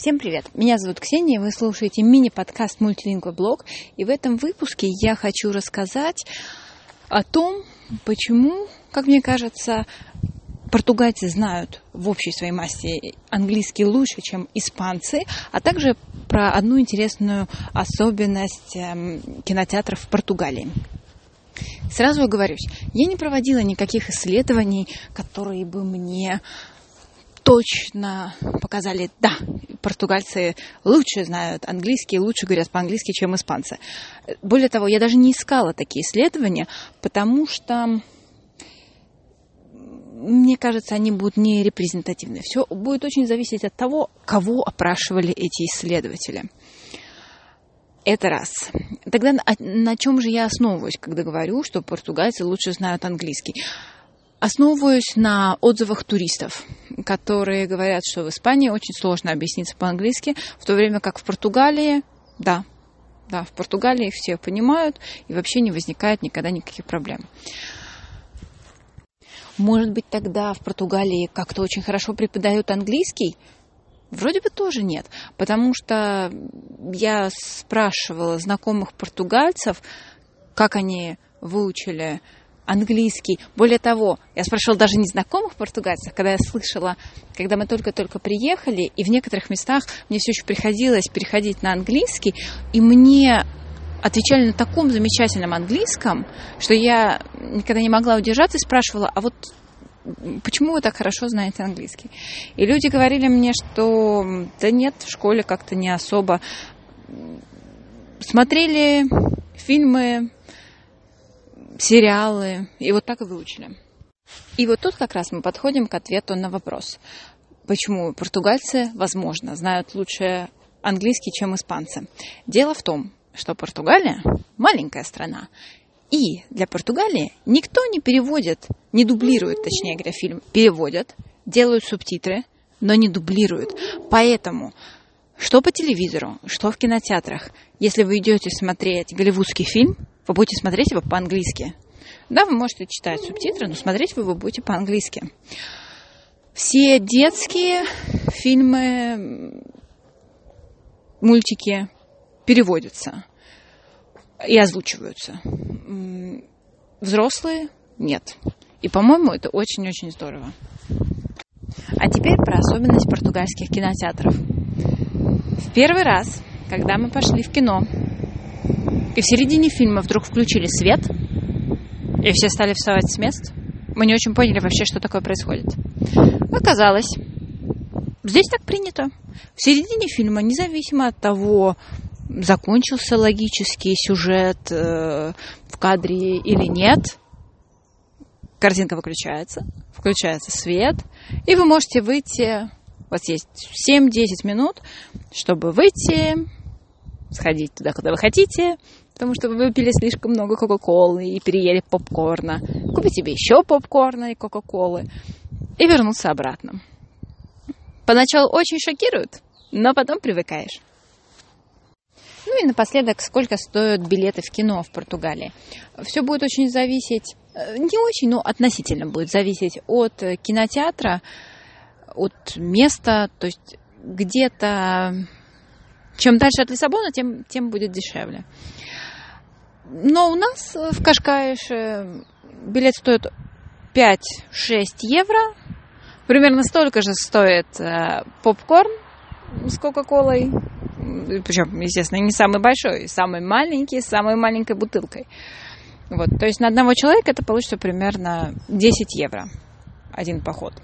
Всем привет! Меня зовут Ксения, вы слушаете мини-подкаст «Мультилингва блог», и в этом выпуске я хочу рассказать о том, почему, как мне кажется, португальцы знают в общей своей массе английский лучше, чем испанцы, а также про одну интересную особенность эм, кинотеатров в Португалии. Сразу оговорюсь, я не проводила никаких исследований, которые бы мне точно показали, да, португальцы лучше знают английский, лучше говорят по-английски, чем испанцы. Более того, я даже не искала такие исследования, потому что мне кажется, они будут не репрезентативны. Все будет очень зависеть от того, кого опрашивали эти исследователи. Это раз. Тогда на, на чем же я основываюсь, когда говорю, что португальцы лучше знают английский? Основываюсь на отзывах туристов, которые говорят, что в Испании очень сложно объясниться по-английски, в то время как в Португалии, да, да, в Португалии все понимают и вообще не возникает никогда никаких проблем. Может быть, тогда в Португалии как-то очень хорошо преподают английский? Вроде бы тоже нет, потому что я спрашивала знакомых португальцев, как они выучили английский. Более того, я спрашивала даже незнакомых португальцев, когда я слышала, когда мы только-только приехали, и в некоторых местах мне все еще приходилось переходить на английский, и мне отвечали на таком замечательном английском, что я никогда не могла удержаться и спрашивала, а вот почему вы так хорошо знаете английский? И люди говорили мне, что да нет, в школе как-то не особо. Смотрели фильмы сериалы, и вот так и выучили. И вот тут как раз мы подходим к ответу на вопрос, почему португальцы, возможно, знают лучше английский, чем испанцы. Дело в том, что Португалия маленькая страна, и для Португалии никто не переводит, не дублирует, точнее говоря, фильм, переводят, делают субтитры, но не дублируют. Поэтому что по телевизору, что в кинотеатрах, если вы идете смотреть голливудский фильм, вы будете смотреть его по-английски. Да, вы можете читать субтитры, но смотреть вы его будете по-английски. Все детские фильмы, мультики переводятся и озвучиваются. Взрослые нет. И, по-моему, это очень-очень здорово. А теперь про особенность португальских кинотеатров. В первый раз, когда мы пошли в кино, и в середине фильма вдруг включили свет, и все стали вставать с мест. Мы не очень поняли вообще, что такое происходит. Оказалось, здесь так принято. В середине фильма, независимо от того, закончился логический сюжет э, в кадре или нет, картинка выключается, включается свет, и вы можете выйти, у вас есть 7-10 минут, чтобы выйти, сходить туда, куда вы хотите, потому что вы выпили слишком много Кока-Колы и переели попкорна. Купить себе еще попкорна и Кока-Колы и вернуться обратно. Поначалу очень шокирует, но потом привыкаешь. Ну и напоследок, сколько стоят билеты в кино в Португалии. Все будет очень зависеть, э, не очень, но относительно будет зависеть от кинотеатра, от места, то есть где-то чем дальше от Лиссабона, тем, тем будет дешевле. Но у нас в Кашкаише билет стоит 5-6 евро. Примерно столько же стоит э, попкорн с Кока-Колой. Причем, естественно, не самый большой, самый маленький, с самой маленькой бутылкой. Вот, то есть на одного человека это получится примерно 10 евро один поход.